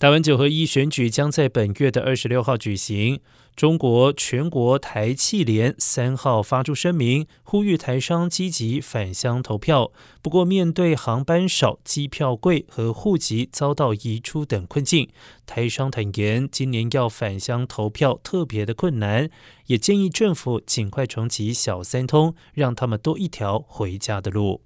台湾九合一选举将在本月的二十六号举行。中国全国台气联三号发出声明呼吁台商积极返乡投票。不过面对航班少机票贵和户籍遭到移出等困境台商坦言今年要返乡投票特别的困难也建议政府尽快重启小三通让他们多一条回家的路。